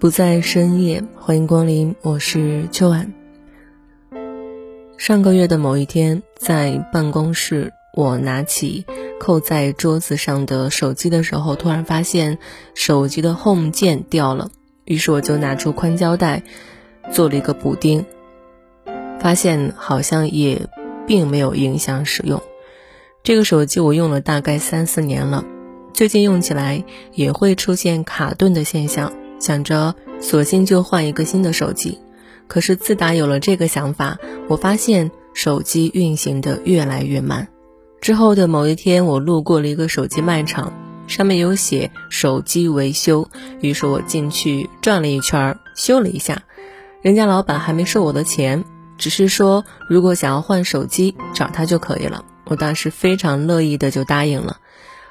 不在深夜，欢迎光临，我是秋晚。上个月的某一天，在办公室，我拿起扣在桌子上的手机的时候，突然发现手机的 Home 键掉了，于是我就拿出宽胶带做了一个补丁，发现好像也并没有影响使用。这个手机我用了大概三四年了，最近用起来也会出现卡顿的现象。想着索性就换一个新的手机，可是自打有了这个想法，我发现手机运行的越来越慢。之后的某一天，我路过了一个手机卖场，上面有写手机维修，于是我进去转了一圈，修了一下。人家老板还没收我的钱，只是说如果想要换手机，找他就可以了。我当时非常乐意的就答应了。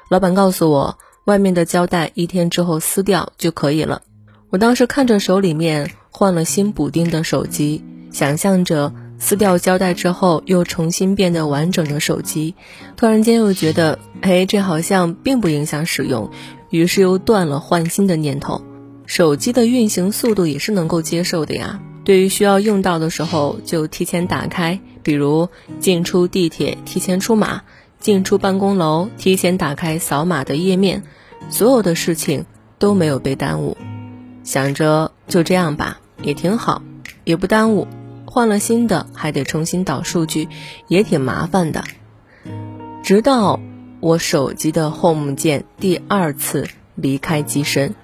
老板告诉我，外面的胶带一天之后撕掉就可以了。我当时看着手里面换了新补丁的手机，想象着撕掉胶带之后又重新变得完整的手机，突然间又觉得，哎，这好像并不影响使用，于是又断了换新的念头。手机的运行速度也是能够接受的呀，对于需要用到的时候就提前打开，比如进出地铁提前出码，进出办公楼提前打开扫码的页面，所有的事情都没有被耽误。想着就这样吧，也挺好，也不耽误。换了新的还得重新导数据，也挺麻烦的。直到我手机的 Home 键第二次离开机身，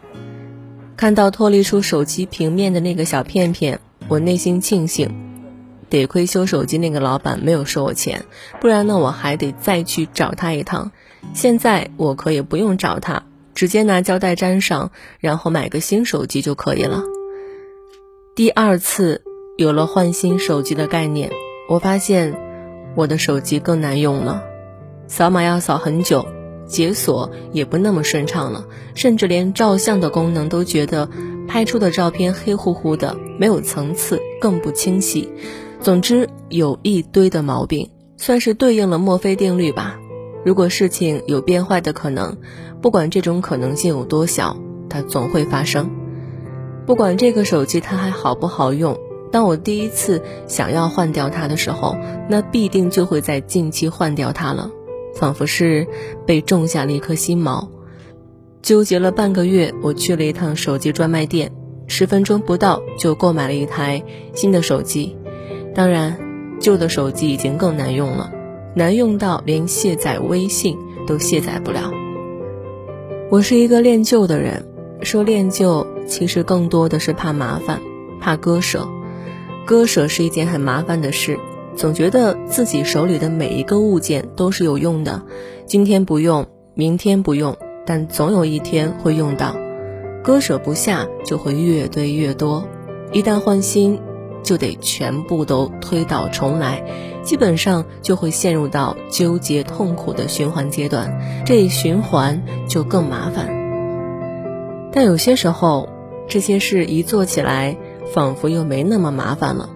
看到脱离出手机平面的那个小片片，我内心庆幸，得亏修手机那个老板没有收我钱，不然呢我还得再去找他一趟。现在我可以不用找他。直接拿胶带粘上，然后买个新手机就可以了。第二次有了换新手机的概念，我发现我的手机更难用了，扫码要扫很久，解锁也不那么顺畅了，甚至连照相的功能都觉得拍出的照片黑乎乎的，没有层次，更不清晰。总之有一堆的毛病，算是对应了墨菲定律吧。如果事情有变坏的可能，不管这种可能性有多小，它总会发生。不管这个手机它还好不好用，当我第一次想要换掉它的时候，那必定就会在近期换掉它了，仿佛是被种下了一颗心锚。纠结了半个月，我去了一趟手机专卖店，十分钟不到就购买了一台新的手机。当然，旧的手机已经更难用了。难用到连卸载微信都卸载不了。我是一个恋旧的人，说恋旧其实更多的是怕麻烦，怕割舍。割舍是一件很麻烦的事，总觉得自己手里的每一个物件都是有用的，今天不用，明天不用，但总有一天会用到。割舍不下，就会越堆越多，一旦换新。就得全部都推倒重来，基本上就会陷入到纠结痛苦的循环阶段，这一循环就更麻烦。但有些时候，这些事一做起来，仿佛又没那么麻烦了。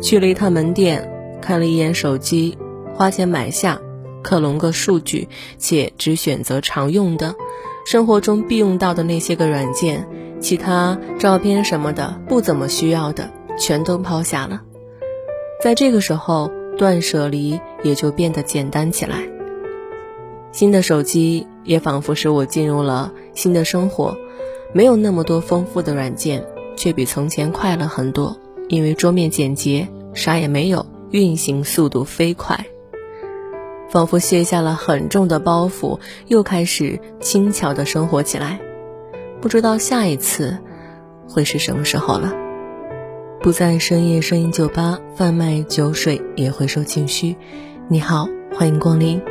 去了一趟门店，看了一眼手机，花钱买下，克隆个数据，且只选择常用的，生活中必用到的那些个软件，其他照片什么的不怎么需要的。全都抛下了，在这个时候，断舍离也就变得简单起来。新的手机也仿佛使我进入了新的生活，没有那么多丰富的软件，却比从前快了很多。因为桌面简洁，啥也没有，运行速度飞快，仿佛卸下了很重的包袱，又开始轻巧的生活起来。不知道下一次会是什么时候了。不在深夜声音酒吧贩卖酒水，也会受情绪。你好，欢迎光临。